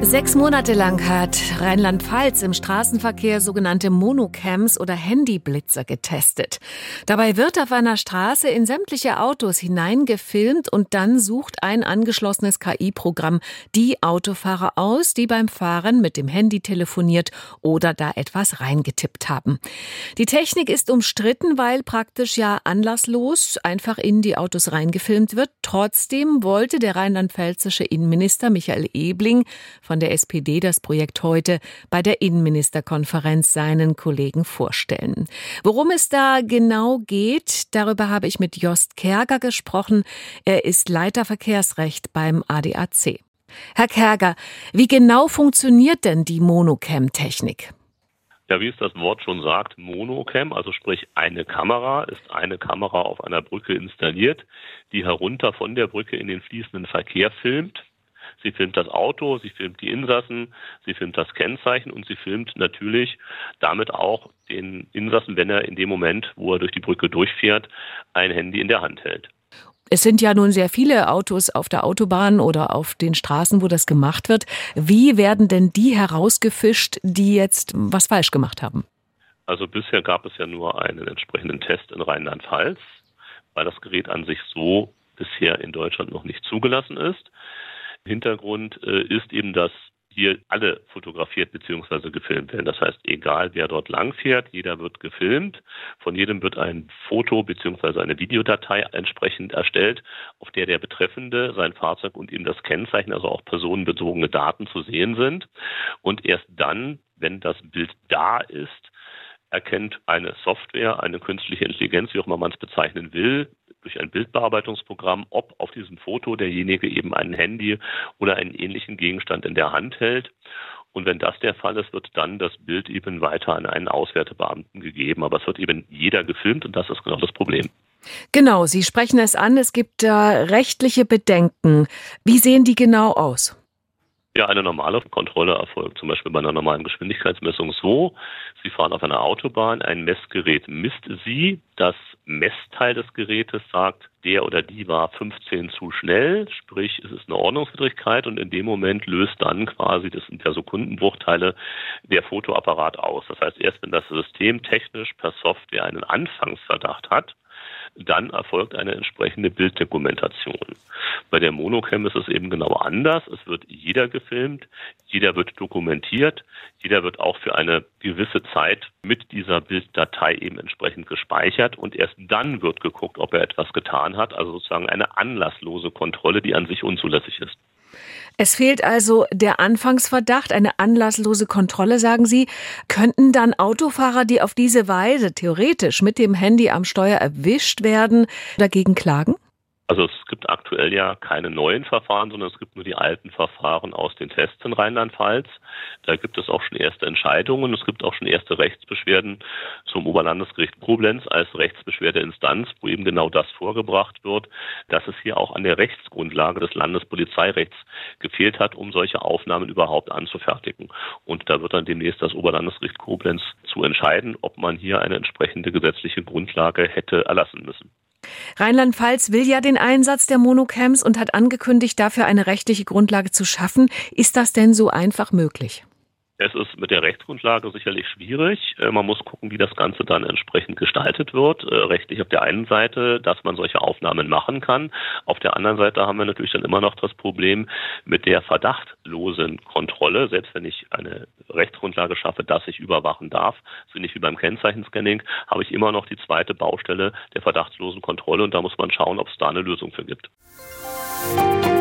Sechs Monate lang hat Rheinland-Pfalz im Straßenverkehr sogenannte Monocams oder Handyblitzer getestet. Dabei wird auf einer Straße in sämtliche Autos hineingefilmt und dann sucht ein angeschlossenes KI-Programm die Autofahrer aus, die beim Fahren mit dem Handy telefoniert oder da etwas reingetippt haben. Die Technik ist umstritten, weil praktisch ja anlasslos einfach in die Autos reingefilmt wird. Trotzdem wollte der rheinland-pfälzische Innenminister Michael Ebling von der SPD das Projekt heute bei der Innenministerkonferenz seinen Kollegen vorstellen. Worum es da genau geht, darüber habe ich mit Jost Kerger gesprochen. Er ist Leiter Verkehrsrecht beim ADAC. Herr Kerger, wie genau funktioniert denn die Monocam-Technik? Ja, wie es das Wort schon sagt, Monocam, also sprich eine Kamera, ist eine Kamera auf einer Brücke installiert, die herunter von der Brücke in den fließenden Verkehr filmt. Sie filmt das Auto, sie filmt die Insassen, sie filmt das Kennzeichen und sie filmt natürlich damit auch den Insassen, wenn er in dem Moment, wo er durch die Brücke durchfährt, ein Handy in der Hand hält. Es sind ja nun sehr viele Autos auf der Autobahn oder auf den Straßen, wo das gemacht wird. Wie werden denn die herausgefischt, die jetzt was falsch gemacht haben? Also bisher gab es ja nur einen entsprechenden Test in Rheinland-Pfalz, weil das Gerät an sich so bisher in Deutschland noch nicht zugelassen ist. Hintergrund äh, ist eben, dass hier alle fotografiert bzw. gefilmt werden. Das heißt, egal wer dort langfährt, jeder wird gefilmt. Von jedem wird ein Foto bzw. eine Videodatei entsprechend erstellt, auf der der Betreffende, sein Fahrzeug und eben das Kennzeichen, also auch personenbezogene Daten zu sehen sind. Und erst dann, wenn das Bild da ist, erkennt eine Software, eine künstliche Intelligenz, wie auch immer man es bezeichnen will, durch ein Bildbearbeitungsprogramm, ob auf diesem Foto derjenige eben ein Handy oder einen ähnlichen Gegenstand in der Hand hält. Und wenn das der Fall ist, wird dann das Bild eben weiter an einen Auswertebeamten gegeben. Aber es wird eben jeder gefilmt und das ist genau das Problem. Genau, Sie sprechen es an, es gibt da rechtliche Bedenken. Wie sehen die genau aus? Ja, eine normale Kontrolle erfolgt zum Beispiel bei einer normalen Geschwindigkeitsmessung so. Sie fahren auf einer Autobahn, ein Messgerät misst Sie, das Messteil des Gerätes sagt, der oder die war 15 zu schnell, sprich es ist eine Ordnungswidrigkeit und in dem Moment löst dann quasi, das sind ja Sekundenbruchteile, der Fotoapparat aus. Das heißt, erst wenn das System technisch per Software einen Anfangsverdacht hat, dann erfolgt eine entsprechende Bilddokumentation. Bei der Monocam ist es eben genau anders. Es wird jeder gefilmt, jeder wird dokumentiert, jeder wird auch für eine gewisse Zeit mit dieser Bilddatei eben entsprechend gespeichert und erst dann wird geguckt, ob er etwas getan hat. Also sozusagen eine anlasslose Kontrolle, die an sich unzulässig ist. Es fehlt also der Anfangsverdacht, eine anlasslose Kontrolle, sagen Sie. Könnten dann Autofahrer, die auf diese Weise theoretisch mit dem Handy am Steuer erwischt werden, dagegen klagen? Also es gibt aktuell ja keine neuen Verfahren, sondern es gibt nur die alten Verfahren aus den Tests in Rheinland-Pfalz. Da gibt es auch schon erste Entscheidungen. Es gibt auch schon erste Rechtsbeschwerden zum Oberlandesgericht Koblenz als Rechtsbeschwerdeinstanz, wo eben genau das vorgebracht wird, dass es hier auch an der Rechtsgrundlage des Landespolizeirechts gefehlt hat, um solche Aufnahmen überhaupt anzufertigen. Und da wird dann demnächst das Oberlandesgericht Koblenz zu entscheiden, ob man hier eine entsprechende gesetzliche Grundlage hätte erlassen müssen. Rheinland-Pfalz will ja den Einsatz der Monocams und hat angekündigt, dafür eine rechtliche Grundlage zu schaffen. Ist das denn so einfach möglich? Es ist mit der Rechtsgrundlage sicherlich schwierig. Äh, man muss gucken, wie das Ganze dann entsprechend gestaltet wird. Äh, rechtlich auf der einen Seite, dass man solche Aufnahmen machen kann. Auf der anderen Seite haben wir natürlich dann immer noch das Problem mit der verdachtlosen Kontrolle. Selbst wenn ich eine Rechtsgrundlage schaffe, dass ich überwachen darf, so nicht wie beim Kennzeichenscanning, habe ich immer noch die zweite Baustelle der verdachtslosen Kontrolle und da muss man schauen, ob es da eine Lösung für gibt. Musik